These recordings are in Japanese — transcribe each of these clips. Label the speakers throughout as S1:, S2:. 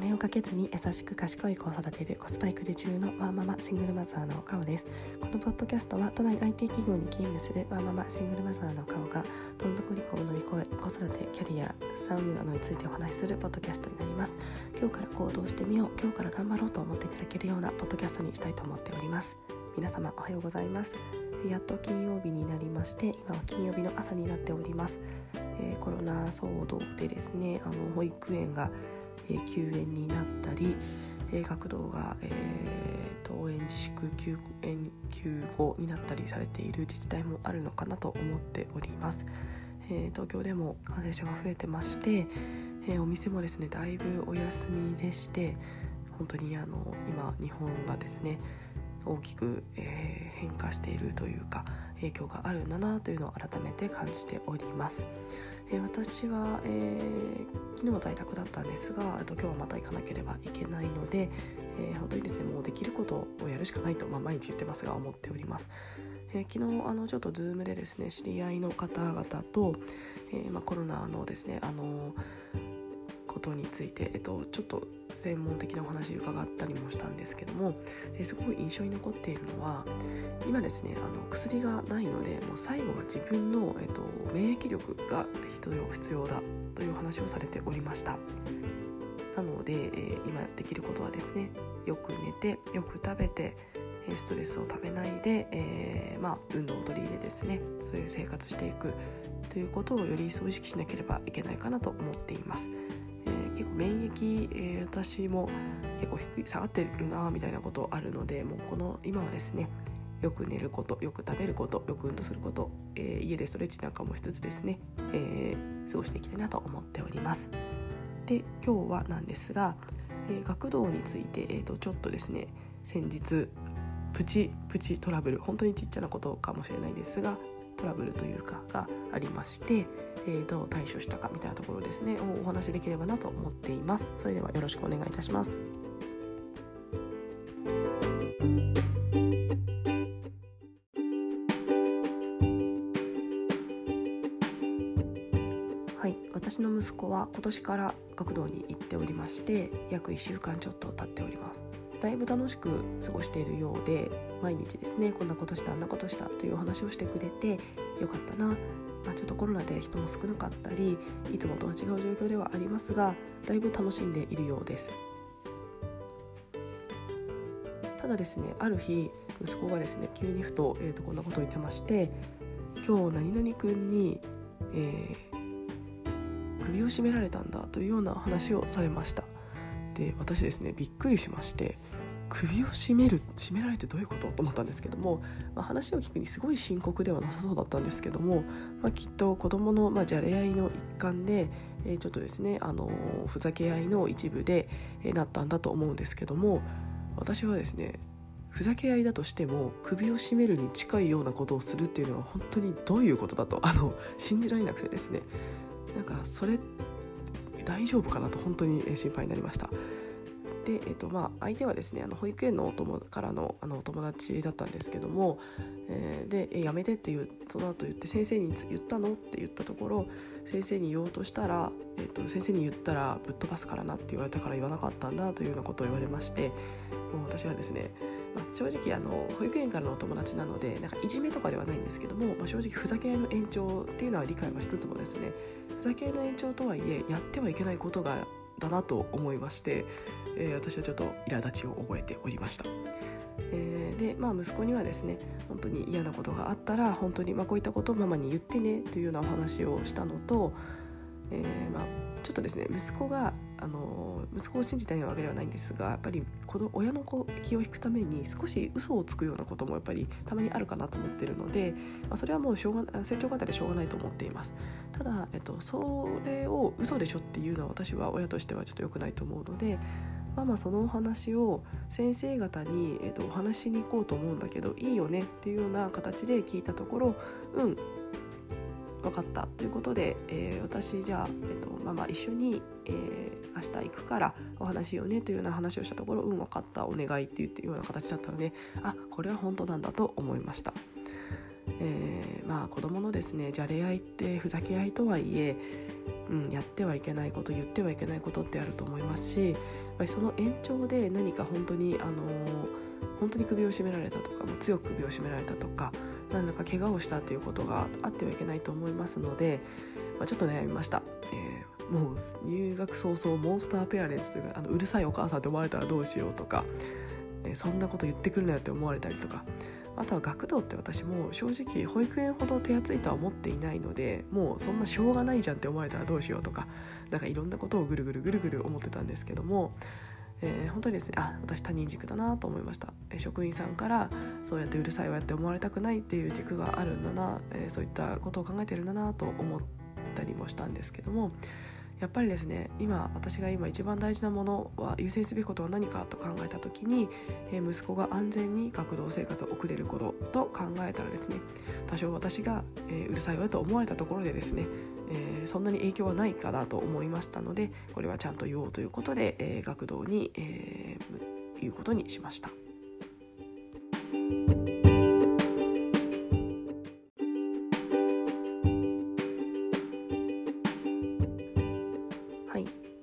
S1: 金をかけずに優しく賢い子を育てる。コスパ育児中のワーママシングルマザーのカオです。このポッドキャストは都内 IT 企業に勤務するワーママシングルマザーのカオがどん底離婚を乗り越え子育てキャリア資産などについてお話しするポッドキャストになります今日から行動してみよう今日から頑張ろうと思っていただけるようなポッドキャストにしたいと思っております。皆様おはようございます。やっと金曜日になりまして今は金曜日の朝になっております、えー、コロナ騒動でですねあの保育園がえー、休園になったり、えー、学童が、えー、登園自粛休園休校になったりされている自治体もあるのかなと思っております。えー、東京でも感染者が増えてまして、えー、お店もですねだいぶお休みでして本当にあの今日本がですね大きく、えー、変化しているというか影響があるんだなというのを改めて感じております。え、私は、えー、昨日は在宅だったんですが今日はまた行かなければいけないので、えー、本当にですねもうできることをやるしかないと、まあ、毎日言ってますが思っております。えー、昨日あのちょっと Zoom でですね知り合いの方々と、えまあ、コロナのですねあのことについて、えっと、ちょっと専門的なお話伺ったりもしたんですけども、えー、すごい印象に残っているのは今ですねあの薬がないのでもう最後は自分の、えっと、免疫力が必要だという話をされておりましたなので、えー、今できることはですねよく寝てよく食べてストレスをためないで、えー、まあ、運動を取り入れですねそういう生活していくということをより一層意識しなければいけないかなと思っています。免疫、えー、私も結構低い下がってるなみたいなことあるのでもうこの今はですねよく寝ることよく食べることよく運動すること、えー、家でストレッチなんかもしつつですね、えー、過ごしていきたいなと思っております。で今日はなんですが、えー、学童について、えーと、ちょっとですね先日プチプチトラブル本当にちっちゃなことかもしれないですがトラブルというかがありまして、えー、どう対処したかみたいなところですねお話しできればなと思っています。それではよろしくお願いいたします。はい私の息子は今年から学童に行っておりまして約1週間ちょっと経っております。だいぶ楽しく過ごしているようで毎日ですねこんなことしたあんなことしたというお話をしてくれてよかったな、まあ、ちょっとコロナで人も少なかったりいつもとは違う状況ではありますがだいぶ楽しんでいるようです。ただですねある日息子がですね急にふと,、えーと、こんなことを言ってまして今日何々くんに、えー、首を絞められたんだというような話をされました。で私ですねびっくりしまして首を絞める絞められてどういうことと思ったんですけども、まあ、話を聞くにすごい深刻ではなさそうだったんですけども、まあ、きっと子どもの、まあ、じゃれ合いの一環で、えー、ちょっとですねあのふざけ合いの一部で、えー、なったんだと思うんですけども私はですねふざけ合いだとしても首を絞めるに近いようなことをするっていうのは本当にどういうことだとあの信じられなくてですね。なんかそれ大丈夫かなと本当に心配になりました。で、えーとまあ、相手はですねあの保育園のお友からのあのお友達だったんですけども、えー、でえ「やめて」っていうその後言って「先生に言ったの?」って言ったところ先生に言おうとしたら、えーと、先生に言ったらぶっ飛ばすからなって言われたから言わなかったんだというようなことを言われましてもう私はですねまあ、正直あの保育園からのお友達なのでなんかいじめとかではないんですけども、まあ、正直ふざけ合いの延長っていうのは理解はしつつもですねふざけ合いの延長とはいえやってはいけないことがだなと思いまして、えー、私はちょっと苛立ちを覚えておりました。えー、でまあ息子にはですね本当に嫌なことがあったら本当に、まあ、こういったことをママに言ってねというようなお話をしたのと、えー、まあ、ちょっとですね息子があの息子を信じたいわけではないんですがやっぱり子の親の子気を引くために少し嘘をつくようなこともやっぱりたまにあるかなと思ってるので、まあ、それはもうしょうが成長過程でしょうがないと思っています。ただ、えっと、それを嘘でしょっていうのは私は親としてはちょっと良くないと思うのでまあまあそのお話を先生方に、えっと、お話しに行こうと思うんだけどいいよねっていうような形で聞いたところうん分かったということで、えー、私じゃあ、えっと、ママ一緒に、えー、明日行くからお話しようねというような話をしたところうん分かったお願いっていうような形だったのであこれは本当なんだと思いました。えー、まあ子供のですねじゃれ合いってふざけ合いとはいえ、うん、やってはいけないこと言ってはいけないことってあると思いますしやっぱりその延長で何か本当にあの本当に首を絞められたとか強く首を絞められたとか何らか怪我をしたということがあってはいけないと思いますので、まあ、ちょっと悩みました、えー、もう入学早々モンスターペアレンツというかあのうるさいお母さんって思われたらどうしようとか、えー、そんなこと言ってくるなよって思われたりとかあとは学童って私も正直保育園ほど手厚いとは思っていないのでもうそんなしょうがないじゃんって思われたらどうしようとかなんかいろんなことをぐるぐるぐるぐる思ってたんですけどもえー、本当にですねあ私他人軸だなと思いました、えー、職員さんからそうやってうるさいわやって思われたくないっていう軸があるんだな、えー、そういったことを考えてるんだなと思ったりもしたんですけどもやっぱりですね今私が今一番大事なものは優先すべきことは何かと考えた時に、えー、息子が安全に学童生活を送れることと考えたらですね多少私が、えー、うるさいわと思われたところでですね、えー、そんなに影響はないかなと思いましたのでこれはちゃんと言おうということで、え学童に、え言うことにしました。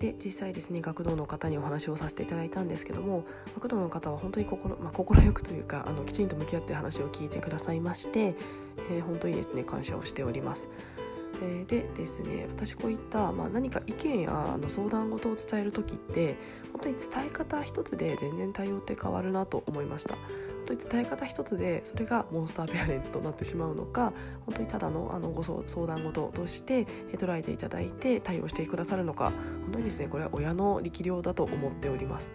S1: で実際ですね学童の方にお話をさせていただいたんですけども学童の方は本当に心,、まあ、心よくというかあのきちんと向き合って話を聞いてくださいまして、えー、本当にですね感謝をしております。えー、でですね私こういった、まあ、何か意見やあの相談事を伝える時って本当に伝え方一つで全然対応って変わるなと思いました。本当に伝え方一つでそれがモンスターペアレンツとなってしまうのか本当にただのあのご相談事として捉えていただいて対応してくださるのか本当にですねこれは親の力量だと思っております。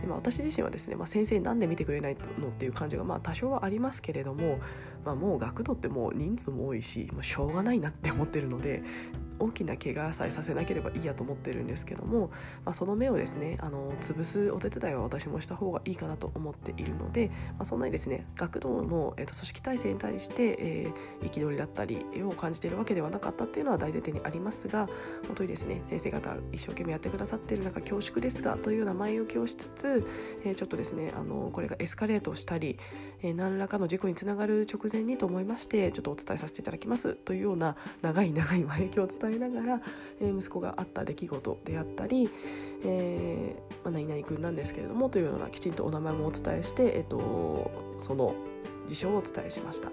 S1: でまあ、私自身はですね、まあ、先生なんで見てくれないのっていう感じがまあ多少はありますけれども、まあ、もう学童ってもう人数も多いしもうしょうがないなって思ってるので大きな怪我さえさせなければいいやと思ってるんですけども、まあ、その目をですねあの潰すお手伝いは私もした方がいいかなと思っているので、まあ、そんなにですね学童の、えーと、組織体制に対して、えー、憤りだったりを感じているわけではなかったっていうのは大前提にありますが本当にですね先生方一生懸命やってくださってる中恐縮ですがというような前置きをしつつ、えー、ちょっとですねあのこれがエスカレートしたり、えー、何らかの事故につながる直前にと思いましてちょっとお伝えさせていただきますというような長い長い前置きを伝えながら、えー、息子があった出来事であったり、えーまあ、何々君なんですけれどもというようなきちんとお名前もお伝えして、えーと、その事象をお伝えしました。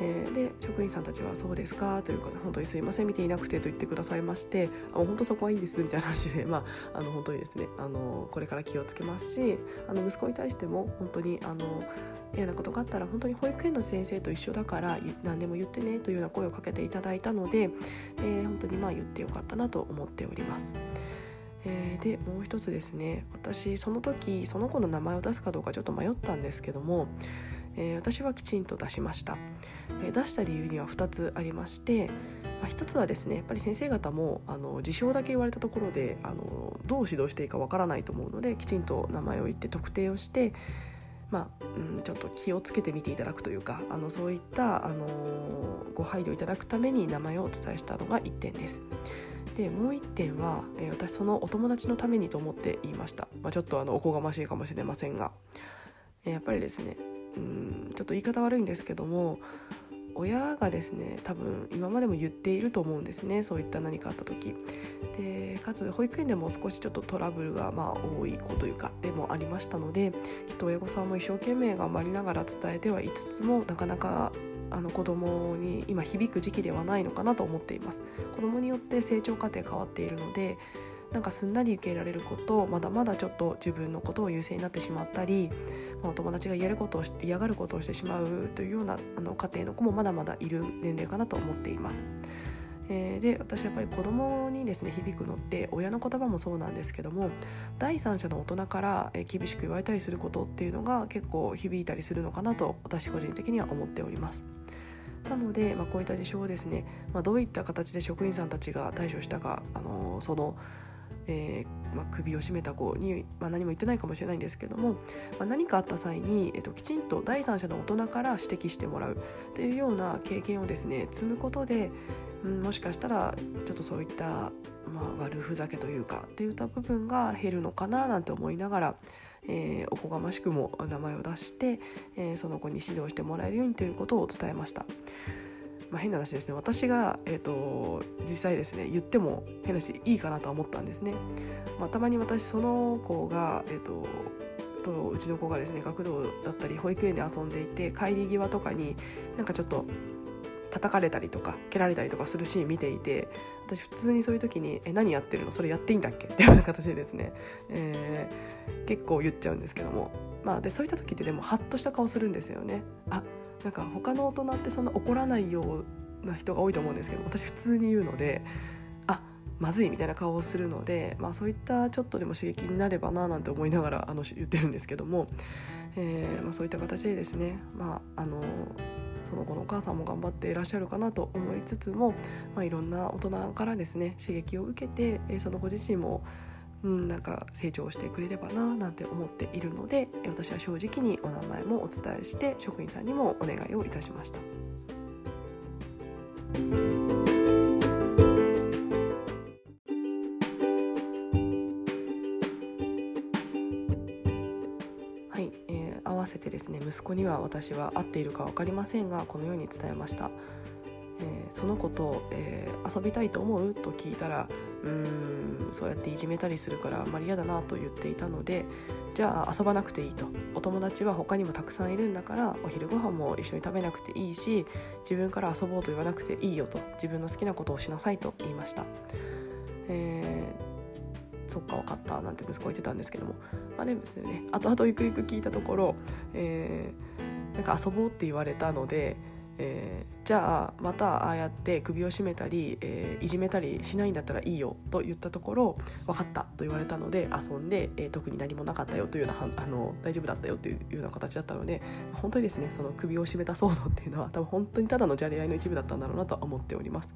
S1: えー、で職員さんたちは「そうですか」というか、「本当にすいません見ていなくて」と言ってくださいまして「あ本当そこはいいんです」みたいな話で、まあ、あの本当にですねあのこれから気をつけますしあの息子に対しても本当にあの嫌なことがあったら本当に保育園の先生と一緒だから何でも言ってねというような声をかけていただいたので、えー、本当にまあ言ってよかったなと思っております。でもう一つですね私その時その子の名前を出すかどうかちょっと迷ったんですけども、えー、私はきちんと出しました、えー、出した理由には2つありまして、まあ、1つはですねやっぱり先生方もあの事象だけ言われたところであのどう指導していいかわからないと思うのできちんと名前を言って特定をしてまあ、うん、ちょっと気をつけてみていただくというかあのそういった、あのー、ご配慮いただくために名前をお伝えしたのが1点です。でもう1点は、えー、私そのお友達のためにと思って言いました、まあ、ちょっとあのおこがましいかもしれませんが、えー、やっぱりですねうんちょっと言い方悪いんですけども親がですね多分今までも言っていると思うんですねそういった何かあった時。でかつ保育園でも少しちょっとトラブルがまあ多い子というかでもありましたのできっと親御さんも一生懸命頑張りながら伝えてはいつつもなかなかあの子供に今響く時期ではないのかなと思っています。子供によって成長過程変わっているのでなんかすんなり受け入れられることまだまだちょっと自分のことを優先になってしまったりお友達が嫌ることを嫌がることをしてしまうというようなあの家庭の子もまだまだいる年齢かなと思っています。えー、で私やっぱり子供にですね響くのって親の言葉もそうなんですけども第三者の大人から厳しく言われたりすることっていうのが結構響いたりするのかなと私個人的には思っております。なので、まあ、こういった事象をですね、まあ、どういった形で職員さんたちが対処したか、あの、そのえー、まあ、首を絞めた子に、まあ、何も言ってないかもしれないんですけども、まあ、何かあった際に、えーと、きちんと第三者の大人から指摘してもらうというような経験をですね積むことで、うん、もしかしたらちょっとそういった、まあ、悪ふざけというかっていった部分が減るのかななんて思いながら、えー、おこがましくも名前を出して、えー、その子に指導してもらえるようにということを伝えました。まあ、変な話ですね私が、えーと、実際ですね言っても変なしいいかなとは思ったんですね。まあ、たまに私その子が、えーと、とうちの子がですね学童だったり保育園で遊んでいて帰り際とかになんかちょっと叩かれたりとか蹴られたりとかするシーン見ていて私普通にそういう時に「え何やってるの？それやっていいんだっけ?」っていうような形でですね、えー、結構言っちゃうんですけどもまあでそういった時ってでもハッとした顔するんですよね。あなんか他の大人ってそんな怒らないような人が多いと思うんですけど私普通に言うのであまずいみたいな顔をするので、まあ、そういったちょっとでも刺激になればななんて思いながらあの言ってるんですけども、えーまあ、そういった形でですね、まあ、あのその後のお母さんも頑張っていらっしゃるかなと思いつつも、まあ、いろんな大人からですね刺激を受けて、え、そのご自身もうん、なんか成長してくれればななんて思っているので私は正直にお名前もお伝えして職員さんにもお願いをいたしました。はい、えー、合わせてですね息子には私は合っているか分かりませんがこのように伝えました。えー、その子と、えー、遊びたいと思うと聞いたらうんそうやっていじめたりするからあんまり嫌だなと言っていたのでじゃあ遊ばなくていいと。お友達は他にもたくさんいるんだからお昼ご飯も一緒に食べなくていいし自分から遊ぼうと言わなくていいよと。自分の好きなことをしなさいと言いました。えー、そっか分かったなんて息子言ってたんですけども。まあでもですね。後々ゆくゆく聞いたところ、えー、なんか遊ぼうって言われたのでえー、じゃあまたああやって首を絞めたり、えー、いじめたりしないんだったらいいよと言ったところ分かったと言われたので遊んで、えー、特に何もなかったよというようなあの大丈夫だったよというような形だったので本当にですねその首を絞めた騒動っていうのは多分本当にただのじゃれ合いの一部だったんだろうなとは思っております。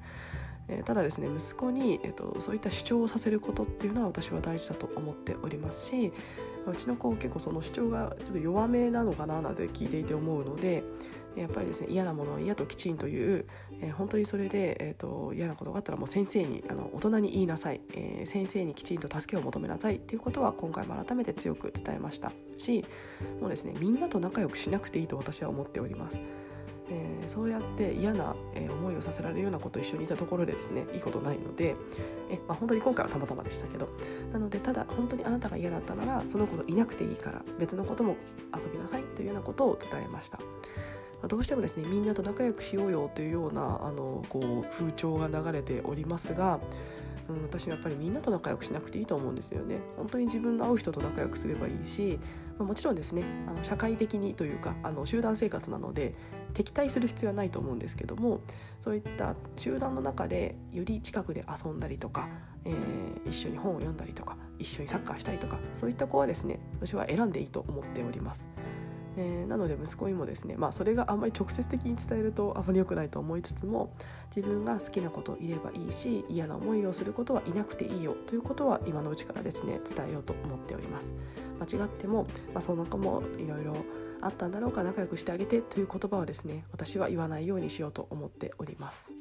S1: えー、ただですね息子に、えーと、そういった主張をさせることっていうのは私は大事だと思っておりますしうちの子結構その主張がちょっと弱めなのかななんて聞いていて思うのでやっぱりですね嫌なものは嫌ときちんという、えー、本当にそれで、えーと、嫌なことがあったらもう先生にあの大人に言いなさい、えー、先生にきちんと助けを求めなさい。っていうことは今回も改めて強く伝えましたしもうですねみんなと仲良くしなくていいと私は思っております。えー、そうやって嫌な、えー、思いをさせられるようなこと一緒にいたところでですねいいことないのでえ、まあ、本当に今回はたまたまでしたけどなのでただ本当にあなたが嫌だったならその子といなくていいから別のことも遊びなさいというようなことを伝えました。どうしてもですねみんなと仲良くしようよというようなあのこう風潮が流れておりますが、うん、私はやっぱりみんなと仲良くしなくていいと思うんですよね。本当に自分の合う人と仲良くすればいいし、ま、もちろんですねあの社会的にというかあの集団生活なので敵対する必要はないと思うんですけどもそういった集団の中でより近くで遊んだりとか、えー、一緒に本を読んだりとか一緒にサッカーしたりとかそういった子はですね私は選んでいいと思っております。えー、なので息子にもですね、まあ、それがあんまり直接的に伝えるとあまり良くないと思いつつも自分が好きなこといればいいし嫌な思いをすることはいなくていいよということは今のうちからですね伝えようと思っております。間違っても、まあ、その子もいろいろあったんだろうか仲良くしてあげてという言葉はですね私は言わないようにしようと思っております。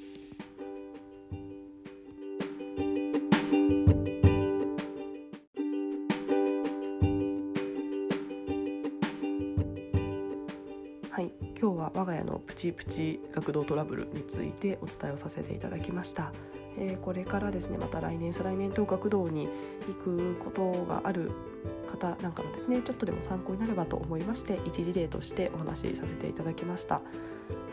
S1: のプチプチ学童トラブルについてお伝えをさせていただきました、えー、これからですねまた来年再来年と学童に行くことがある方なんかのですねちょっとでも参考になればと思いまして一事例としてお話しさせていただきました。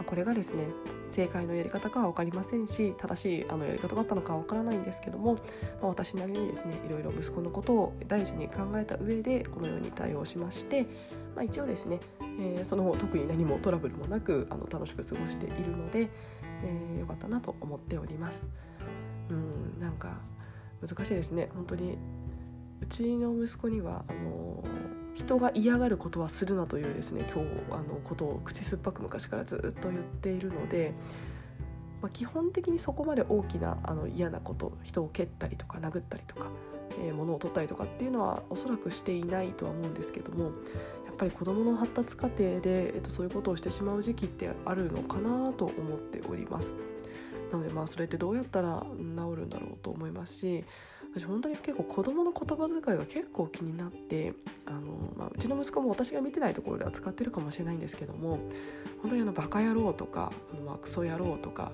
S1: これがですね正解のやり方かは分かりませんし正しいあのやり方だったのかは分からないんですけども、まあ、私なりにですねいろいろ息子のことを大事に考えた上でこのように対応しまして、まあ、一応ですねえー、その後特に何もトラブルもなくあの楽しく過ごしているので、えー、よかったなと思っております。うんなんか難しいですね本当にうちの息子にはあの人が嫌がることはするなというですね今日あのことを口酸っぱく昔からずっと言っているので、まあ、基本的にそこまで大きなあの嫌なこと人を蹴ったりとか殴ったりとか、えー、物を取ったりとかっていうのはおそらくしていないとは思うんですけどもぱり子どもの発達過程で、えっと、そういうことをしてしまう時期ってあるのかなと思っております。なのでまあそれってどうやったら治るんだろうと思いますし私本当に結構子供の言葉遣いが結構気になってあの、まあ、うちの息子も私が見てないところでは使ってるかもしれないんですけども本当にあのバカ野郎とかあのまあクソ野郎とか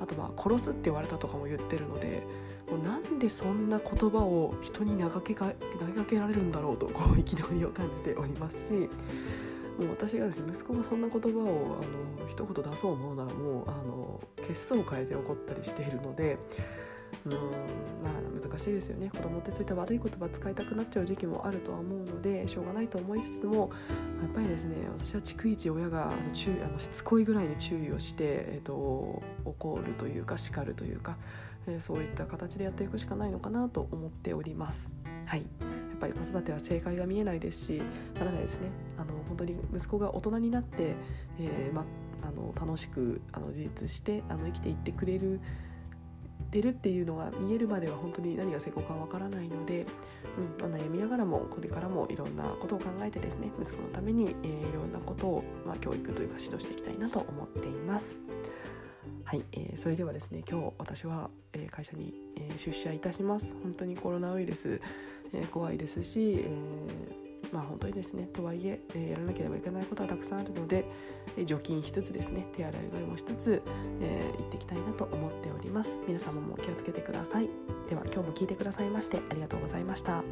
S1: あとまあ殺すって言われたとかも言ってるのでもうなんでそんな言葉を人に投げか投げかけられるんだろうとこう憤りを感じておりますしもう私がですね息子がそんな言葉をあの一言出そう思うならもうあの血相を変えて怒ったりしているのでうんまあ難しいですよね子供ってそういった悪い言葉使いたくなっちゃう時期もあるとは思うのでしょうがないと思いつつもやっぱりですね私は逐一親があの注あのしつこいぐらいに注意をして、えーと、怒るというか叱るというか、えー、そういった形でやっていくしかないのかなと思っております。はいやっぱり子育ては正解が見えないですしまだですねあの本当に息子が大人になって、えーま、あの楽しくあの自立してあの生きていってくれるてるっていうのが見えるまでは本当に何が成功かわからないので、うんまあ、悩みながらもこれからもいろんなことを考えてですね息子のために、えー、いろんなことを、まあ、教育というか指導していきたいなと思っています。はい、えー、それではですね今日私は、えー、会社に、えー、出社いたします本当にコロナウイルス、えー、怖いですし、えーまあ本当にですねとはいええー、やらなければいけないことはたくさんあるので、えー、除菌しつつですね手洗いうがいもしつつ、えー、行っていきたいなと思っております。皆様も気をつけてください。では今日も聞いてくださいましてありがとうございました。